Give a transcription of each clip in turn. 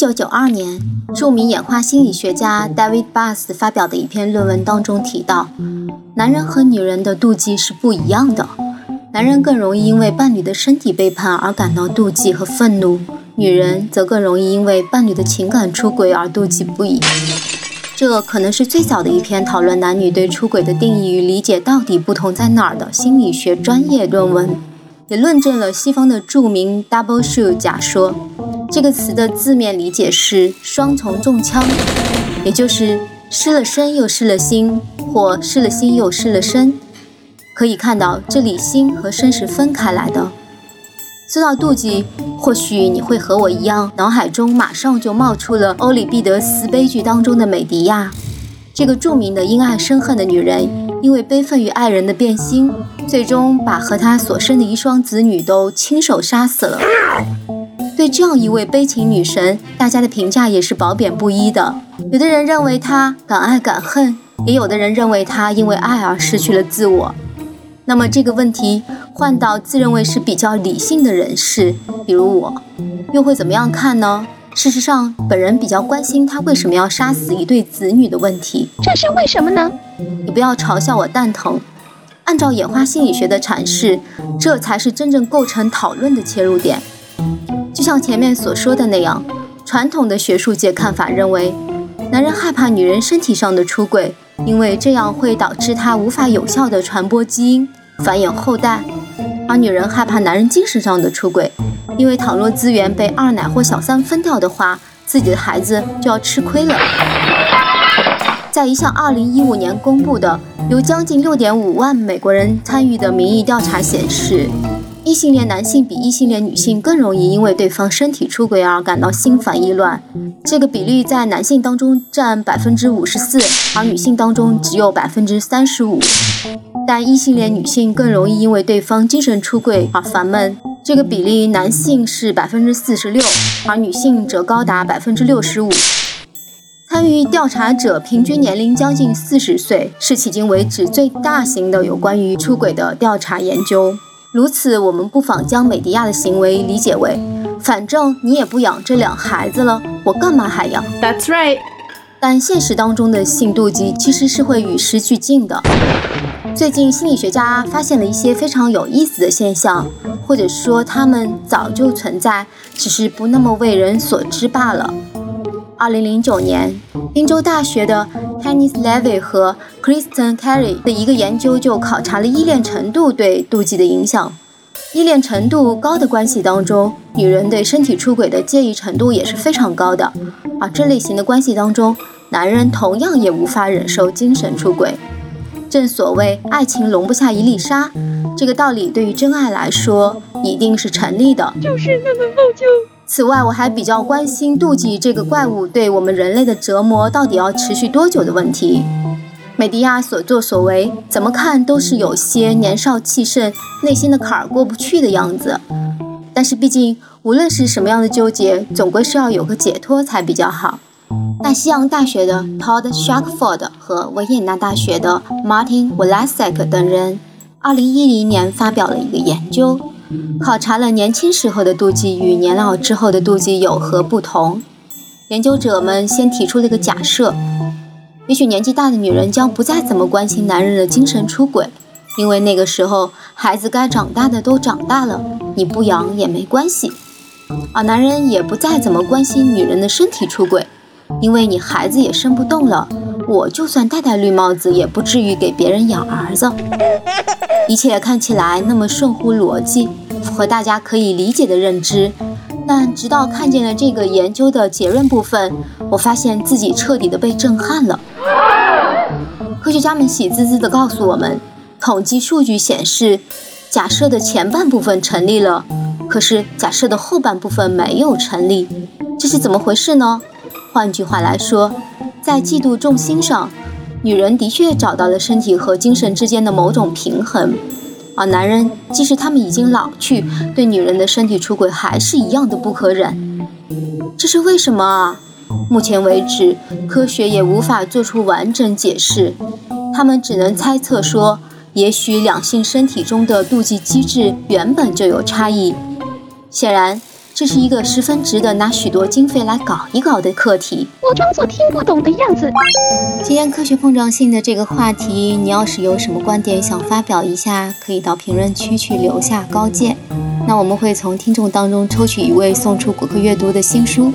九九二年，著名演化心理学家 David Buss 发表的一篇论文当中提到，男人和女人的妒忌是不一样的。男人更容易因为伴侣的身体背叛而感到妒忌和愤怒，女人则更容易因为伴侣的情感出轨而妒忌不已。这可能是最早的一篇讨论男女对出轨的定义与理解到底不同在哪儿的心理学专业论文，也论证了西方的著名 double shoot 假说。这个词的字面理解是双重中枪，也就是失了身又失了心，或失了心又失了身。可以看到，这里心和身是分开来的。说到妒忌，或许你会和我一样，脑海中马上就冒出了欧里庇得斯悲剧当中的美狄亚，这个著名的因爱生恨的女人，因为悲愤于爱人的变心，最终把和她所生的一双子女都亲手杀死了。对这样一位悲情女神，大家的评价也是褒贬不一的。有的人认为她敢爱敢恨，也有的人认为她因为爱而失去了自我。那么这个问题换到自认为是比较理性的人士，比如我，又会怎么样看呢？事实上，本人比较关心她为什么要杀死一对子女的问题。这是为什么呢？你不要嘲笑我蛋疼。按照演化心理学的阐释，这才是真正构成讨论的切入点。就像前面所说的那样，传统的学术界看法认为，男人害怕女人身体上的出轨，因为这样会导致他无法有效的传播基因、繁衍后代；而女人害怕男人精神上的出轨，因为倘若资源被二奶或小三分掉的话，自己的孩子就要吃亏了。在一项2015年公布的由将近6.5万美国人参与的民意调查显示。异性恋男性比异性恋女性更容易因为对方身体出轨而感到心烦意乱，这个比例在男性当中占百分之五十四，而女性当中只有百分之三十五。但异性恋女性更容易因为对方精神出轨而烦闷，这个比例男性是百分之四十六，而女性则高达百分之六十五。参与调查者平均年龄将近四十岁，是迄今为止最大型的有关于出轨的调查研究。如此，我们不妨将美迪亚的行为理解为：反正你也不养这两孩子了，我干嘛还养？That's right。但现实当中的性妒忌其实是会与时俱进的。最近，心理学家发现了一些非常有意思的现象，或者说他们早就存在，只是不那么为人所知罢了。二零零九年，宾州大学的 Hannes Levy 和 Kristen Carey 的一个研究就考察了依恋程度对妒忌的影响。依恋程度高的关系当中，女人对身体出轨的介意程度也是非常高的。而这类型的关系当中，男人同样也无法忍受精神出轨。正所谓爱情容不下一粒沙，这个道理对于真爱来说一定是成立的。就是那么傲娇。此外，我还比较关心妒忌这个怪物对我们人类的折磨到底要持续多久的问题。美迪亚所作所为，怎么看都是有些年少气盛、内心的坎儿过不去的样子。但是，毕竟无论是什么样的纠结，总归是要有个解脱才比较好。大西洋大学的 Todd Sharkford 和维也纳大学的 Martin Walasek 等人，2010年发表了一个研究。考察了年轻时候的妒忌与年老之后的妒忌有何不同？研究者们先提出了一个假设：也许年纪大的女人将不再怎么关心男人的精神出轨，因为那个时候孩子该长大的都长大了，你不养也没关系；而男人也不再怎么关心女人的身体出轨，因为你孩子也生不动了，我就算戴戴绿帽子也不至于给别人养儿子。一切看起来那么顺乎逻辑，和大家可以理解的认知。但直到看见了这个研究的结论部分，我发现自己彻底的被震撼了。科学家们喜滋滋地告诉我们，统计数据显示，假设的前半部分成立了，可是假设的后半部分没有成立。这是怎么回事呢？换句话来说，在嫉妒重心上。女人的确找到了身体和精神之间的某种平衡，而男人即使他们已经老去，对女人的身体出轨还是一样的不可忍。这是为什么啊？目前为止，科学也无法做出完整解释。他们只能猜测说，也许两性身体中的妒忌机制原本就有差异。显然。这是一个十分值得拿许多经费来搞一搞的课题。我装作听不懂的样子。今天科学碰撞性的这个话题，你要是有什么观点想发表一下，可以到评论区去留下高见。那我们会从听众当中抽取一位，送出果壳阅读的新书。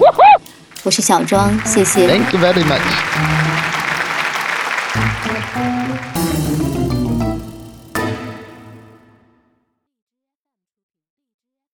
我是小庄，谢谢。Thank you very much.